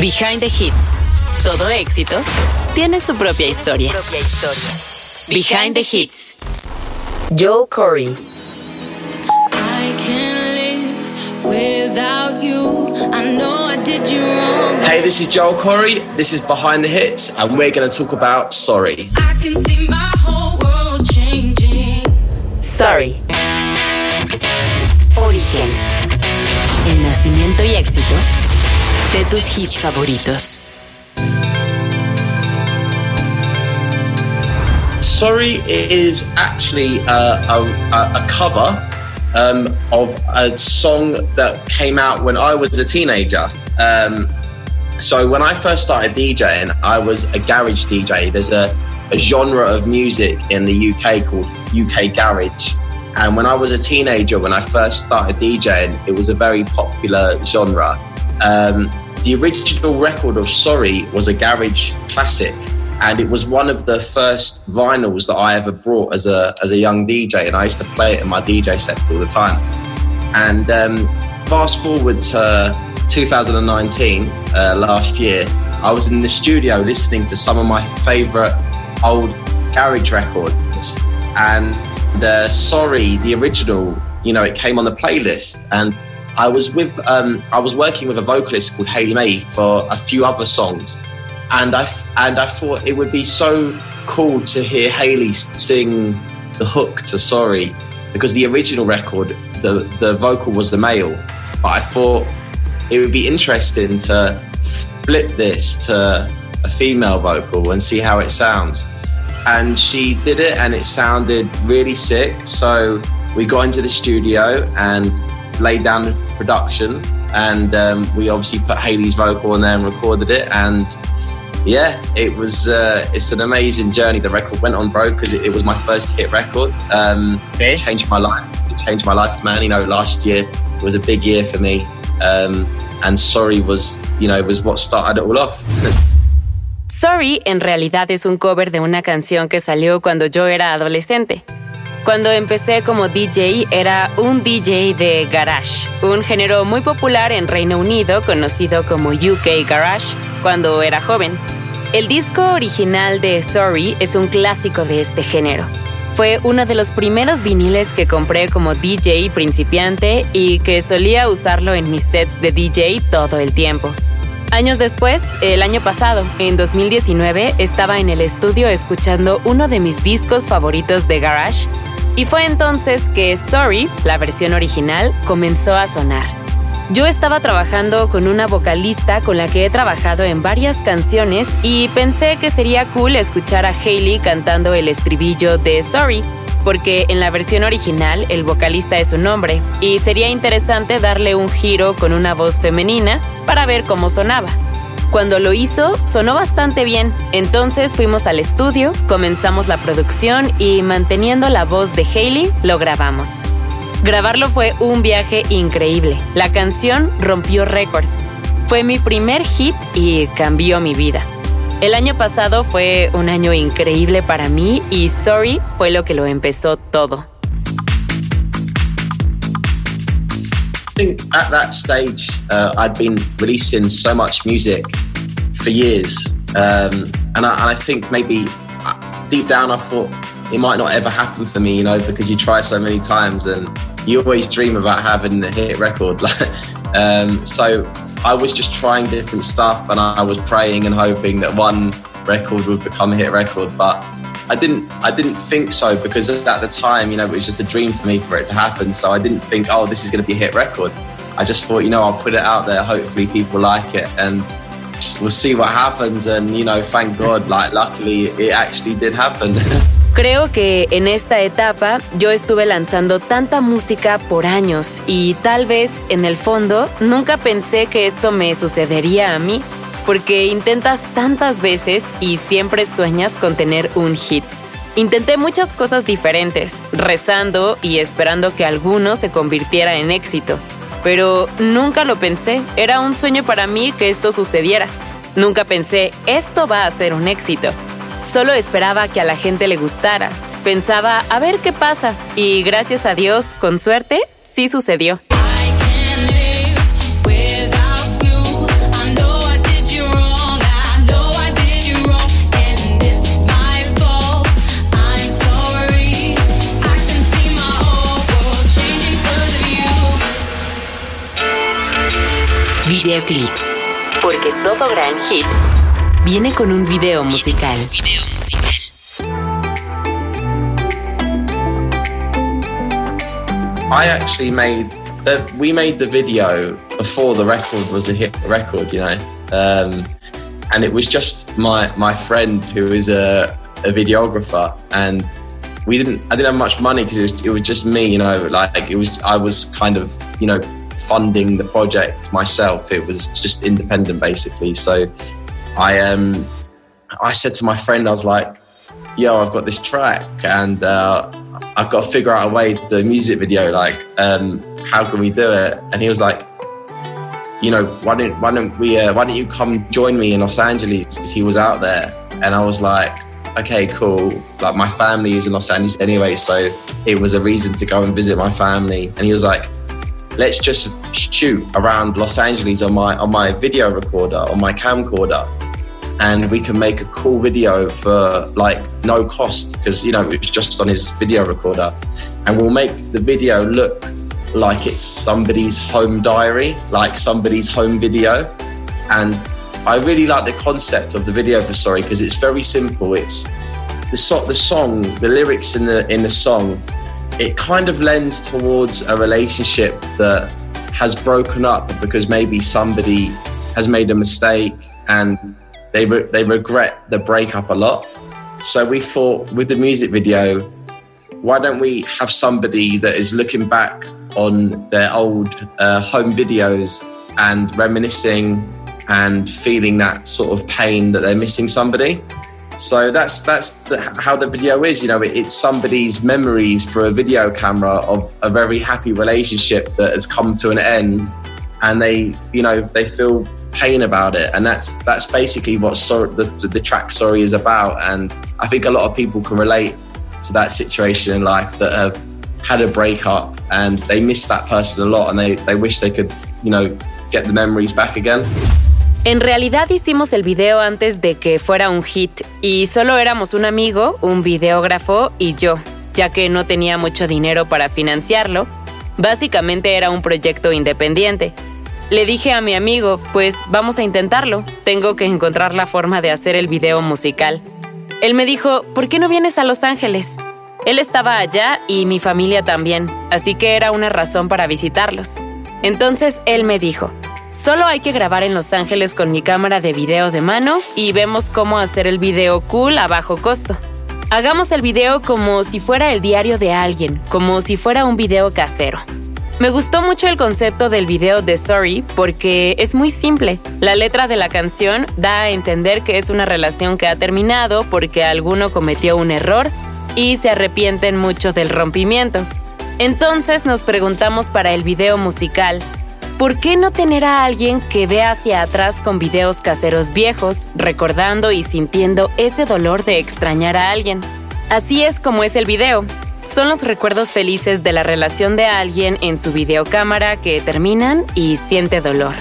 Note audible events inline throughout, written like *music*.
Behind the Hits. Todo éxito tiene su propia historia. Behind the Hits. Joe Corey. Hey, this is Joel Corey. This is Behind the Hits, and we're going to talk about Sorry. Sorry. Origen. El nacimiento y éxito de tus hits favoritos. Sorry is actually a, a, a cover um, of a song that came out when I was a teenager. Um, so when I first started DJing, I was a garage DJ. There's a, a genre of music in the UK called UK garage. And when I was a teenager, when I first started DJing, it was a very popular genre. Um, the original record of Sorry was a garage classic, and it was one of the first vinyls that I ever brought as a as a young DJ, and I used to play it in my DJ sets all the time. And um, fast forward to 2019, uh, last year, I was in the studio listening to some of my favorite old garage records, and uh, Sorry, the original, you know, it came on the playlist, and I was with um, I was working with a vocalist called Hayley May for a few other songs, and I and I thought it would be so cool to hear Hayley sing the hook to Sorry, because the original record the the vocal was the male, but I thought it would be interesting to flip this to a female vocal and see how it sounds. And she did it, and it sounded really sick. So we got into the studio and laid down the production, and um, we obviously put Hayley's vocal in there and recorded it. And yeah, it was uh, it's an amazing journey. The record went on broke because it, it, was my first hit record. Um, okay. It changed my life. It changed my life, man. You know, last year was a big year for me, um, and Sorry was you know was what started it all off. Sorry en realidad es un cover de una canción que salió cuando yo era adolescente. Cuando empecé como DJ era un DJ de garage, un género muy popular en Reino Unido conocido como UK Garage cuando era joven. El disco original de Sorry es un clásico de este género. Fue uno de los primeros viniles que compré como DJ principiante y que solía usarlo en mis sets de DJ todo el tiempo. Años después, el año pasado, en 2019, estaba en el estudio escuchando uno de mis discos favoritos de Garage y fue entonces que Sorry, la versión original, comenzó a sonar. Yo estaba trabajando con una vocalista con la que he trabajado en varias canciones y pensé que sería cool escuchar a Hailey cantando el estribillo de Sorry, porque en la versión original el vocalista es un hombre y sería interesante darle un giro con una voz femenina para ver cómo sonaba. Cuando lo hizo, sonó bastante bien, entonces fuimos al estudio, comenzamos la producción y manteniendo la voz de Hailey, lo grabamos. Grabarlo fue un viaje increíble. La canción rompió récord. Fue mi primer hit y cambió mi vida. El año pasado fue un año increíble para mí y Sorry fue lo que lo empezó todo. At that stage, uh, I'd been releasing so much music for years, um, and, I, and, I, think maybe uh, deep down I thought it might not ever happen for me, you know, because you try so many times and you always dream about having a hit record. *laughs* um, so I was just trying different stuff, and I was praying and hoping that one record would become a hit record, but I didn't I didn't think so because at the time, you know, it was just a dream for me for it to happen. So I didn't think, oh, this is going to be a hit record. I just thought, you know, I'll put it out there. Hopefully, people like it, and we'll see what happens. And you know, thank God, like luckily, it actually did happen. *laughs* Creo que en esta etapa yo estuve lanzando tanta música por años y tal vez en el fondo nunca pensé que esto me sucedería a mí porque intentas tantas veces y siempre sueñas con tener un hit. Intenté muchas cosas diferentes, rezando y esperando que alguno se convirtiera en éxito, pero nunca lo pensé, era un sueño para mí que esto sucediera. Nunca pensé, esto va a ser un éxito. Solo esperaba que a la gente le gustara. Pensaba, a ver qué pasa. Y gracias a Dios, con suerte, sí sucedió. Videoclip. Porque todo gran hit viene con un video musical. I actually made that we made the video before the record was a hit record, you know. Um, and it was just my my friend who is a, a videographer and we didn't i didn't have much money because it, it was, just me you know like it was i was kind of you know funding the project myself it was just independent basically so i um i said to my friend i was like yo i've got this track and uh, i've got to figure out a way to do a music video like um how can we do it and he was like you know, why don't why don't we uh, why don't you come join me in Los Angeles? Because he was out there, and I was like, okay, cool. Like my family is in Los Angeles anyway, so it was a reason to go and visit my family. And he was like, let's just shoot around Los Angeles on my on my video recorder on my camcorder. And we can make a cool video for like no cost because you know it was just on his video recorder, and we'll make the video look like it's somebody's home diary, like somebody's home video. And I really like the concept of the video for Sorry because it's very simple. It's the, so- the song, the lyrics in the in the song, it kind of lends towards a relationship that has broken up because maybe somebody has made a mistake and they re- they regret the breakup a lot. So we thought with the music video, why don't we have somebody that is looking back on their old uh, home videos and reminiscing and feeling that sort of pain that they're missing somebody. So that's that's the, how the video is. You know, it, it's somebody's memories for a video camera of a very happy relationship that has come to an end, and they, you know, they feel pain about it, and that's that's basically what the, the track "Sorry" is about. And I think a lot of people can relate to that situation in life that have had a breakup and they miss that person a lot and they, they wish they could, you know, get the memories back again. En realidad hicimos el video antes de que fuera un hit y solo éramos un amigo, un videógrafo y yo, ya que no tenía mucho dinero para financiarlo. Básicamente era un proyecto independiente. Le dije a mi amigo, pues vamos a intentarlo, tengo que encontrar la forma de hacer el video musical. Él me dijo, ¿por qué no vienes a Los Ángeles? Él estaba allá y mi familia también, así que era una razón para visitarlos. Entonces él me dijo, solo hay que grabar en Los Ángeles con mi cámara de video de mano y vemos cómo hacer el video cool a bajo costo. Hagamos el video como si fuera el diario de alguien, como si fuera un video casero. Me gustó mucho el concepto del video de Sorry porque es muy simple. La letra de la canción da a entender que es una relación que ha terminado porque alguno cometió un error y se arrepienten mucho del rompimiento. Entonces nos preguntamos para el video musical, ¿por qué no tener a alguien que vea hacia atrás con videos caseros viejos, recordando y sintiendo ese dolor de extrañar a alguien? Así es como es el video. Son los recuerdos felices de la relación de alguien en su videocámara que terminan y siente dolor.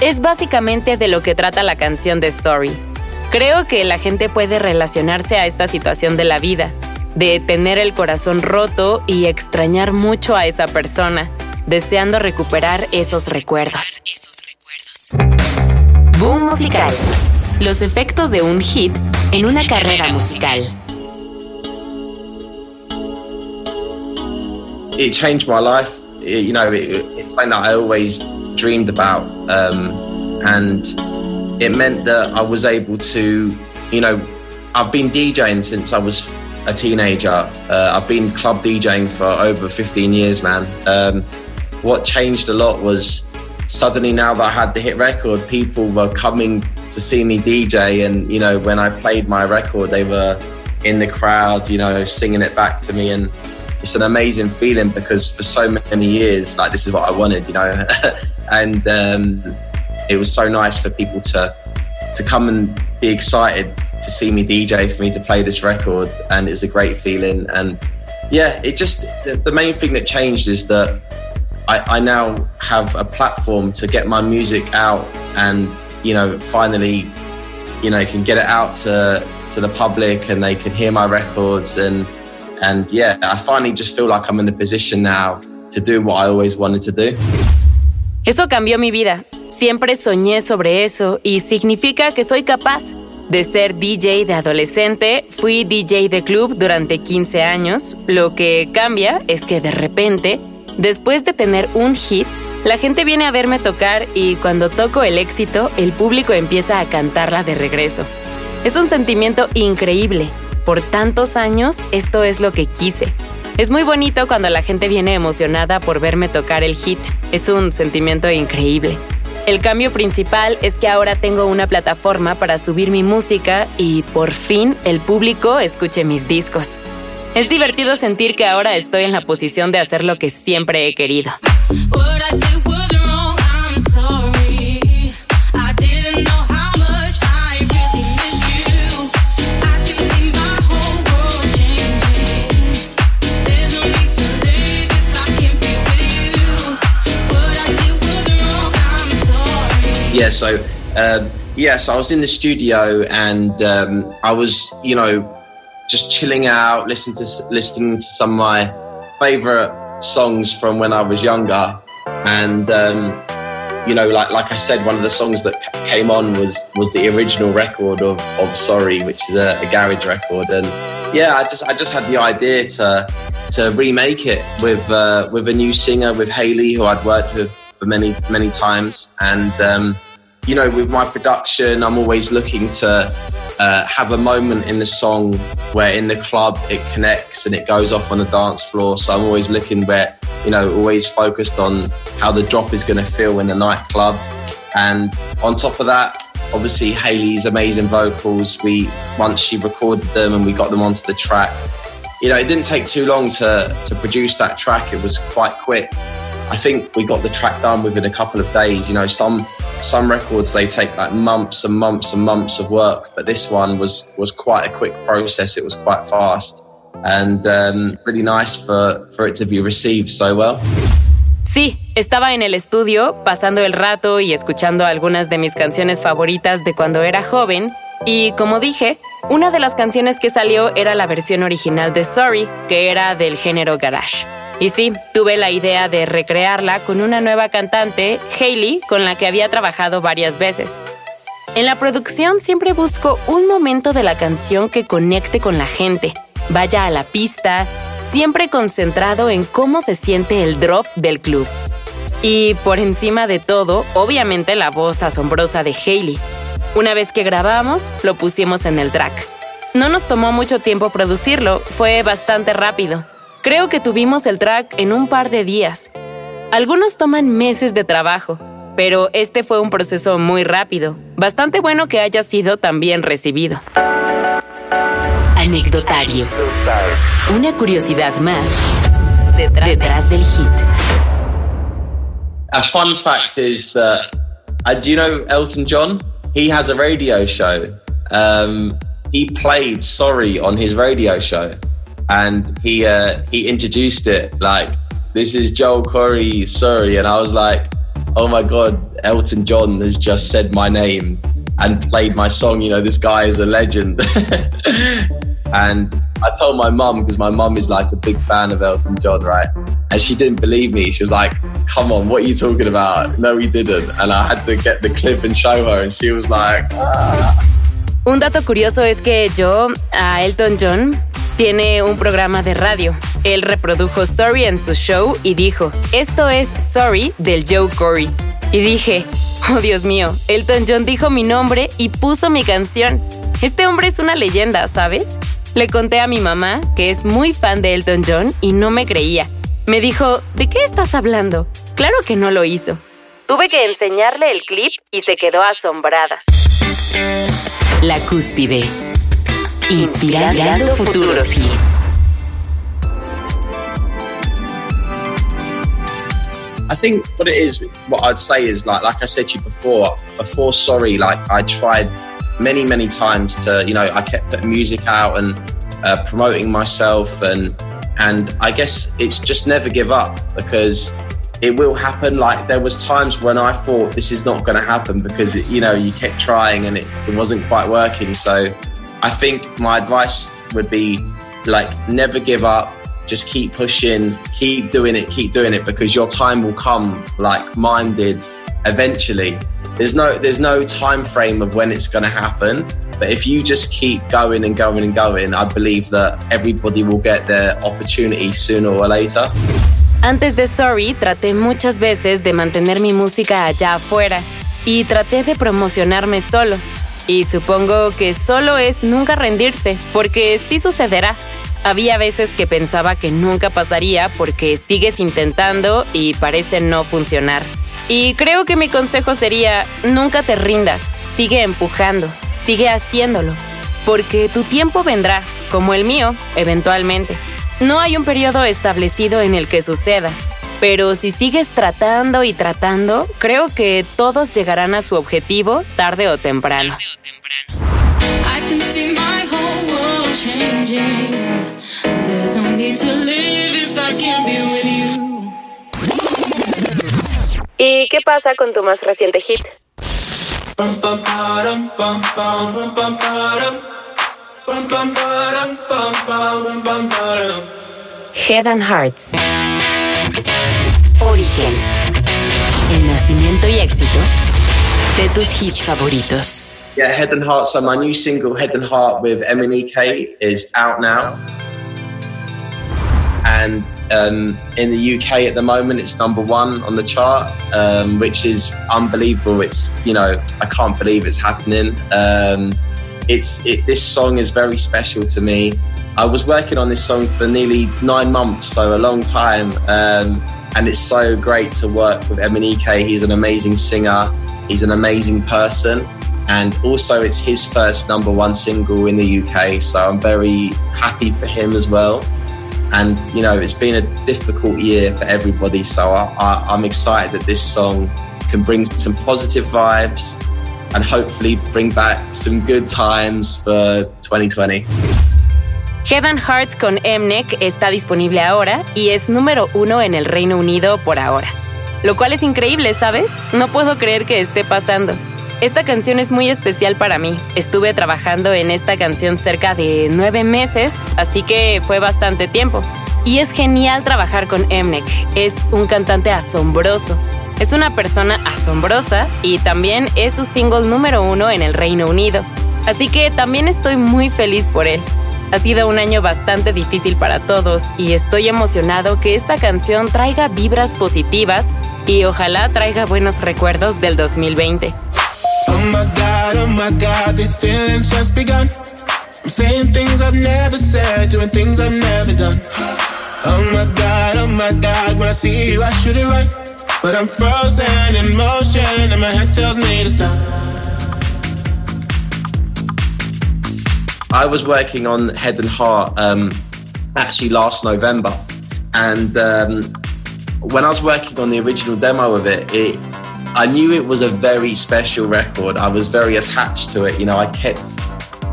Es básicamente de lo que trata la canción de Sorry. Creo que la gente puede relacionarse a esta situación de la vida, de tener el corazón roto y extrañar mucho a esa persona, deseando recuperar esos recuerdos. Boom musical. Los efectos de un hit en una carrera musical. It changed my life. You know, it, it's something that I always dreamed about, um, and it meant that I was able to, you know, I've been DJing since I was a teenager. Uh, I've been club DJing for over 15 years, man. Um, what changed a lot was suddenly now that I had the hit record, people were coming to see me DJ. And, you know, when I played my record, they were in the crowd, you know, singing it back to me. And it's an amazing feeling because for so many years, like, this is what I wanted, you know. *laughs* and um, it was so nice for people to, to come and be excited to see me DJ, for me to play this record, and it's a great feeling. And yeah, it just the main thing that changed is that I, I now have a platform to get my music out, and you know, finally, you know, can get it out to to the public, and they can hear my records, and and yeah, I finally just feel like I'm in a position now to do what I always wanted to do. Eso cambió mi vida. Siempre soñé sobre eso y significa que soy capaz. De ser DJ de adolescente, fui DJ de club durante 15 años. Lo que cambia es que de repente, después de tener un hit, la gente viene a verme tocar y cuando toco el éxito, el público empieza a cantarla de regreso. Es un sentimiento increíble. Por tantos años, esto es lo que quise. Es muy bonito cuando la gente viene emocionada por verme tocar el hit. Es un sentimiento increíble. El cambio principal es que ahora tengo una plataforma para subir mi música y por fin el público escuche mis discos. Es divertido sentir que ahora estoy en la posición de hacer lo que siempre he querido. yeah, so uh, yes, I was in the studio and um, I was, you know, just chilling out, listening to listening to some of my favorite songs from when I was younger, and um, you know, like like I said, one of the songs that came on was was the original record of, of Sorry, which is a, a garage record, and yeah, I just I just had the idea to to remake it with uh, with a new singer with Hayley, who I'd worked with for many many times, and um, you know, with my production, I'm always looking to uh, have a moment in the song where in the club it connects and it goes off on the dance floor. So I'm always looking where, you know, always focused on how the drop is going to feel in the nightclub. And on top of that, obviously Hayley's amazing vocals. We once she recorded them and we got them onto the track. You know, it didn't take too long to to produce that track. It was quite quick. I think we got the track done within a couple of days. You know, some some records they take like months and months and months of work, but this one was was quite a quick process. It was quite fast and um, really nice for for it to be received so well. Sí, estaba en el estudio pasando el rato y escuchando algunas de mis canciones favoritas de cuando era joven. Y como dije, una de las canciones que salió era la versión original de Sorry, que era del género garage. Y sí, tuve la idea de recrearla con una nueva cantante, Hailey, con la que había trabajado varias veces. En la producción siempre busco un momento de la canción que conecte con la gente, vaya a la pista, siempre concentrado en cómo se siente el drop del club. Y por encima de todo, obviamente la voz asombrosa de Hailey. Una vez que grabamos, lo pusimos en el track. No nos tomó mucho tiempo producirlo, fue bastante rápido. Creo que tuvimos el track en un par de días. Algunos toman meses de trabajo, pero este fue un proceso muy rápido. Bastante bueno que haya sido tan bien recibido. Anecdotario. Una curiosidad más detrás del hit. A fun fact is, uh, uh, do you know Elton John? He has a radio show. Um, he played Sorry on his radio show. And he uh, he introduced it like this is Joel Corry, sorry, and I was like, oh my god, Elton John has just said my name and played my song. You know, this guy is a legend. *laughs* and I told my mum because my mum is like a big fan of Elton John, right? And she didn't believe me. She was like, "Come on, what are you talking about?" No, he didn't. And I had to get the clip and show her, and she was like. Ah. Un dato curioso es que yo a Elton John tiene un programa de radio. Él reprodujo Sorry en su show y dijo, esto es Sorry del Joe Corey. Y dije, oh Dios mío, Elton John dijo mi nombre y puso mi canción. Este hombre es una leyenda, ¿sabes? Le conté a mi mamá, que es muy fan de Elton John, y no me creía. Me dijo, ¿de qué estás hablando? Claro que no lo hizo. Tuve que enseñarle el clip y se quedó asombrada. La cúspide. Inspirando futuros hits. I think what it is, what I'd say is like, like I said to you before, before sorry, like I tried many, many times to, you know, I kept putting music out and uh, promoting myself, and and I guess it's just never give up because it will happen. Like there was times when I thought this is not going to happen because it, you know you kept trying and it, it wasn't quite working. So I think my advice would be like never give up. Just keep pushing, keep doing it, keep doing it because your time will come like mine did eventually. There's no there's no time frame of when it's going to happen, but if you just keep going and going and going, I believe that everybody will get their opportunity sooner or later. Antes de Sorry, traté muchas veces de mantener mi música allá afuera y traté de promocionarme solo. Y supongo que solo es nunca rendirse, porque sí sucederá. Había veces que pensaba que nunca pasaría porque sigues intentando y parece no funcionar. Y creo que mi consejo sería, nunca te rindas, sigue empujando, sigue haciéndolo, porque tu tiempo vendrá, como el mío, eventualmente. No hay un periodo establecido en el que suceda, pero si sigues tratando y tratando, creo que todos llegarán a su objetivo tarde o temprano. ¿Y qué pasa con tu más reciente hit? Head and Hearts. Origen. El nacimiento y éxito de tus hits favoritos. Yeah, Head and Heart. So my new single, Head and Heart, with MNEK is out now, and um, in the UK at the moment, it's number one on the chart, um, which is unbelievable. It's you know I can't believe it's happening. Um, it's it, this song is very special to me. I was working on this song for nearly nine months, so a long time, um, and it's so great to work with MNEK. He's an amazing singer. He's an amazing person, and also it's his first number one single in the UK. So I'm very happy for him as well. And you know, it's been a difficult year for everybody. So I, I, I'm excited that this song can bring some positive vibes and hopefully bring back some good times for 2020. Head and Heart con Mnek está disponible ahora y es número uno en el Reino Unido por ahora. Lo cual es increíble, ¿sabes? No puedo creer que esté pasando. Esta canción es muy especial para mí. Estuve trabajando en esta canción cerca de nueve meses, así que fue bastante tiempo. Y es genial trabajar con Mnek. Es un cantante asombroso. Es una persona asombrosa y también es su single número uno en el Reino Unido. Así que también estoy muy feliz por él. Ha sido un año bastante difícil para todos y estoy emocionado que esta canción traiga vibras positivas y ojalá traiga buenos recuerdos del 2020. Oh my God, oh my God, these feelings just when I see you, I. But I'm frozen in motion and my head. I was working on Head and Heart um, actually last November, and um, when I was working on the original demo of it, it I knew it was a very special record. I was very attached to it. You know, I kept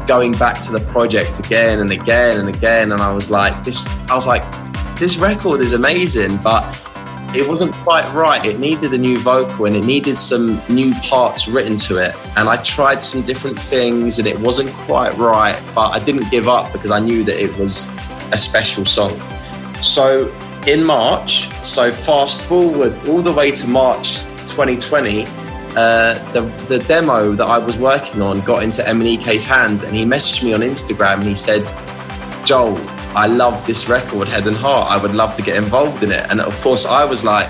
going back to the project again and again and again, and I was like, this. I was like, this record is amazing, but it wasn't quite right. It needed a new vocal and it needed some new parts written to it. And I tried some different things and it wasn't quite right, but I didn't give up because I knew that it was a special song. So in March, so fast forward all the way to March 2020, uh, the, the demo that I was working on got into MNEK's hands and he messaged me on Instagram and he said, Joel, I love this record, Head and Heart. I would love to get involved in it. And of course, I was like,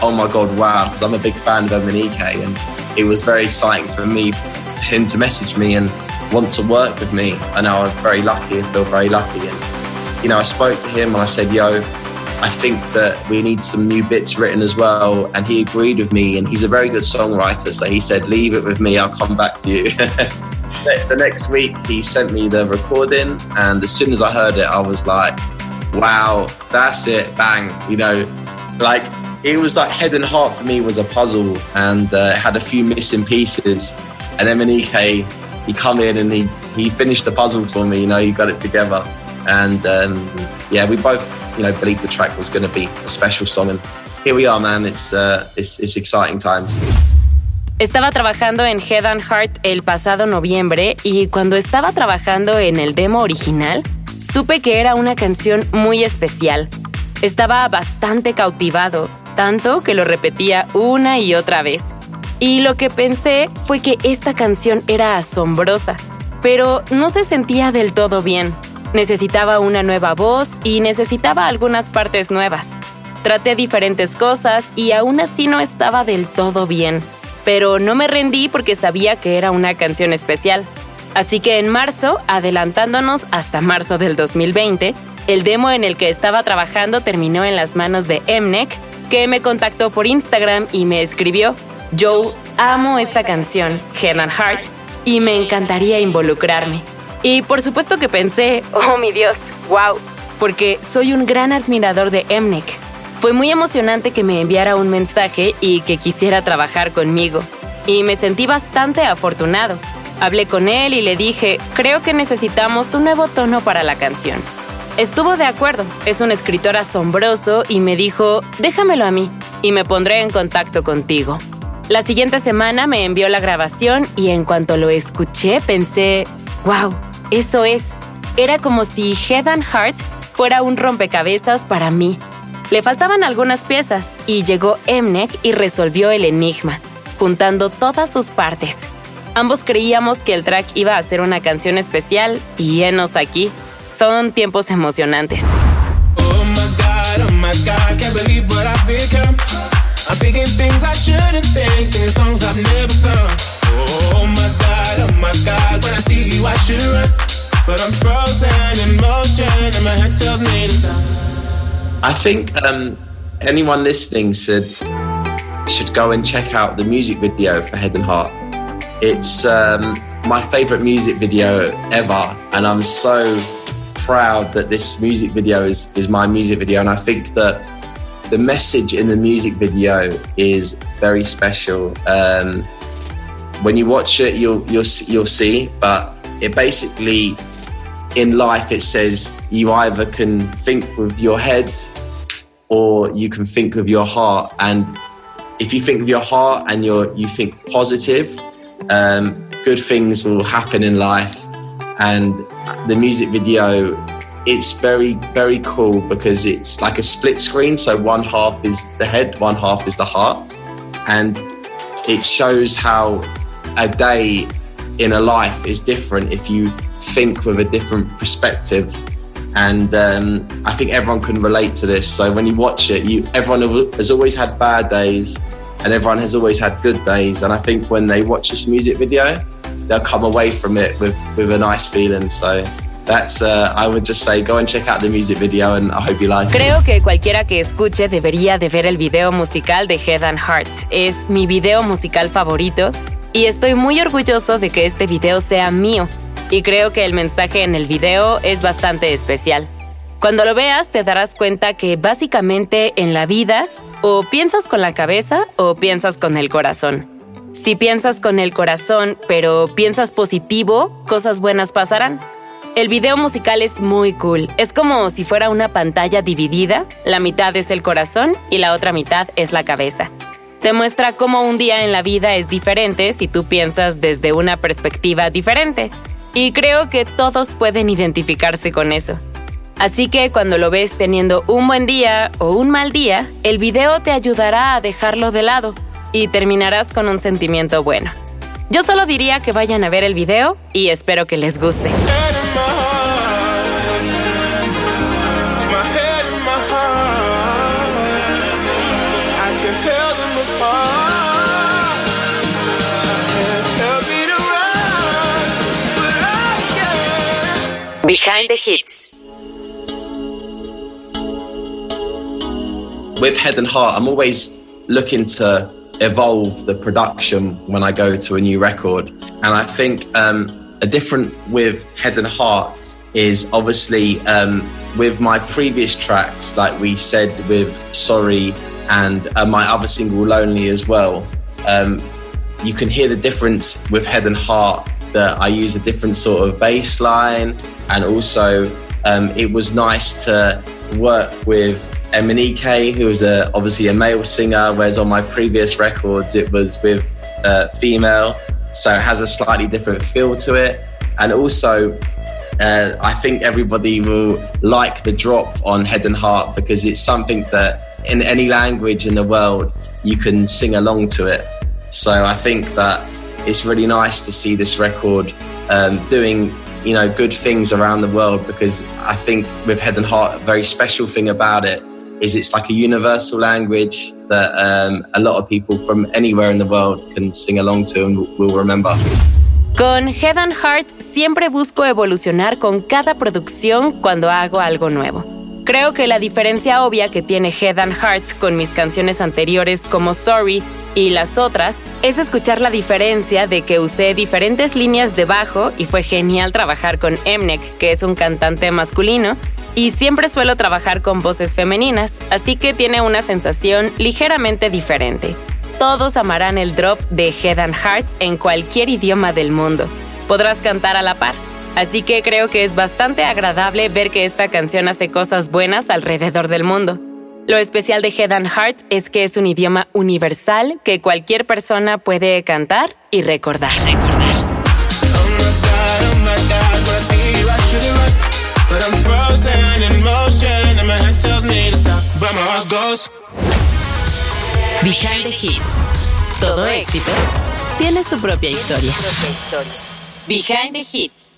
oh my God, wow, because I'm a big fan of MNEK. And it was very exciting for me, for him to message me and want to work with me. And I was very lucky and feel very lucky. And, you know, I spoke to him and I said, yo, I think that we need some new bits written as well. And he agreed with me. And he's a very good songwriter. So he said, leave it with me, I'll come back to you. *laughs* the next week he sent me the recording and as soon as i heard it i was like wow that's it bang you know? Like it was like head and heart for me was a puzzle and uh, had a few missing pieces. And then Ek, he come in and he he finished the puzzle for me you know he got it together. And um, yeah we both you know believed the track was going to be a special song. And here we are man. It's uh, it's, it's exciting times Estaba trabajando en Head and Heart el pasado noviembre y cuando estaba trabajando en el demo original, supe que era una canción muy especial. Estaba bastante cautivado tanto que lo repetía una y otra vez. Y lo que pensé fue que esta canción era asombrosa, pero no se sentía del todo bien. Necesitaba una nueva voz y necesitaba algunas partes nuevas. Traté diferentes cosas y aún así no estaba del todo bien, pero no me rendí porque sabía que era una canción especial. Así que en marzo, adelantándonos hasta marzo del 2020, el demo en el que estaba trabajando terminó en las manos de Mnek, que me contactó por Instagram y me escribió, Joe, amo esta canción, Head and Heart, y me encantaría involucrarme. Y por supuesto que pensé, oh mi Dios, wow, porque soy un gran admirador de Mnek. Fue muy emocionante que me enviara un mensaje y que quisiera trabajar conmigo. Y me sentí bastante afortunado. Hablé con él y le dije, creo que necesitamos un nuevo tono para la canción. Estuvo de acuerdo, es un escritor asombroso y me dijo, déjamelo a mí y me pondré en contacto contigo. La siguiente semana me envió la grabación y en cuanto lo escuché pensé, wow, eso es. Era como si Head and Heart fuera un rompecabezas para mí. Le faltaban algunas piezas y llegó Mnek y resolvió el enigma, juntando todas sus partes. Ambos creíamos que el track iba a ser una canción especial y enos aquí. Son tiempos emocionantes. Oh my God, oh my God, can't believe what I've become. I'm thinking things I shouldn't think, singing songs I've never sung. Oh my God, oh my God, when I see you I should run. But I'm frozen in motion and my head tells me to stop. I think um, anyone listening should should go and check out the music video for Head and Heart. It's um, my favorite music video ever, and I'm so proud that this music video is is my music video. And I think that the message in the music video is very special. Um, when you watch it, you'll you'll you'll see, but it basically in life it says you either can think with your head or you can think with your heart. And if you think with your heart and you're you think positive um, good things will happen in life. And the music video it's very very cool because it's like a split screen. So one half is the head one half is the heart. And it shows how a day in a life is different if you think with a different perspective. And um, I think everyone can relate to this. So when you watch it, you everyone has always had bad days, and everyone has always had good days. And I think when they watch this music video, they'll come away from it with with a nice feeling. So That's, uh, I would just say, go and check out the music video and I hope you like Creo que cualquiera que escuche debería de ver el video musical de Head and Heart. Es mi video musical favorito y estoy muy orgulloso de que este video sea mío y creo que el mensaje en el video es bastante especial. Cuando lo veas te darás cuenta que básicamente en la vida o piensas con la cabeza o piensas con el corazón. Si piensas con el corazón pero piensas positivo, cosas buenas pasarán. El video musical es muy cool. Es como si fuera una pantalla dividida. La mitad es el corazón y la otra mitad es la cabeza. Te muestra cómo un día en la vida es diferente si tú piensas desde una perspectiva diferente. Y creo que todos pueden identificarse con eso. Así que cuando lo ves teniendo un buen día o un mal día, el video te ayudará a dejarlo de lado y terminarás con un sentimiento bueno. Yo solo diría que vayan a ver el video y espero que les guste. Behind the Hits. With Head and Heart, I'm always looking to evolve the production when I go to a new record. And I think um, a different with Head and Heart is obviously um, with my previous tracks, like we said with Sorry and uh, my other single Lonely as well. Um, you can hear the difference with Head and Heart that I use a different sort of bass line and also um, it was nice to work with MNEK, who is a, obviously a male singer, whereas on my previous records it was with a female, so it has a slightly different feel to it. And also, uh, I think everybody will like the drop on Head and Heart because it's something that in any language in the world, you can sing along to it. So I think that it's really nice to see this record um, doing you know good things around the world because I think with Head and Heart, a very special thing about it is it's like a universal language that um, a lot of people from anywhere in the world can sing along to and will remember. Con Head and Heart siempre busco evolucionar con cada producción cuando hago algo nuevo. Creo que la diferencia obvia que tiene Head and Heart con mis canciones anteriores como Sorry y las otras es escuchar la diferencia de que usé diferentes líneas de bajo y fue genial trabajar con Emnek, que es un cantante masculino, y siempre suelo trabajar con voces femeninas, así que tiene una sensación ligeramente diferente. Todos amarán el drop de Head and Hearts en cualquier idioma del mundo. Podrás cantar a la par. Así que creo que es bastante agradable ver que esta canción hace cosas buenas alrededor del mundo. Lo especial de Head and Heart es que es un idioma universal que cualquier persona puede cantar y recordar. recordar. Behind the Hits. Todo éxito tiene su propia historia. Behind the Hits.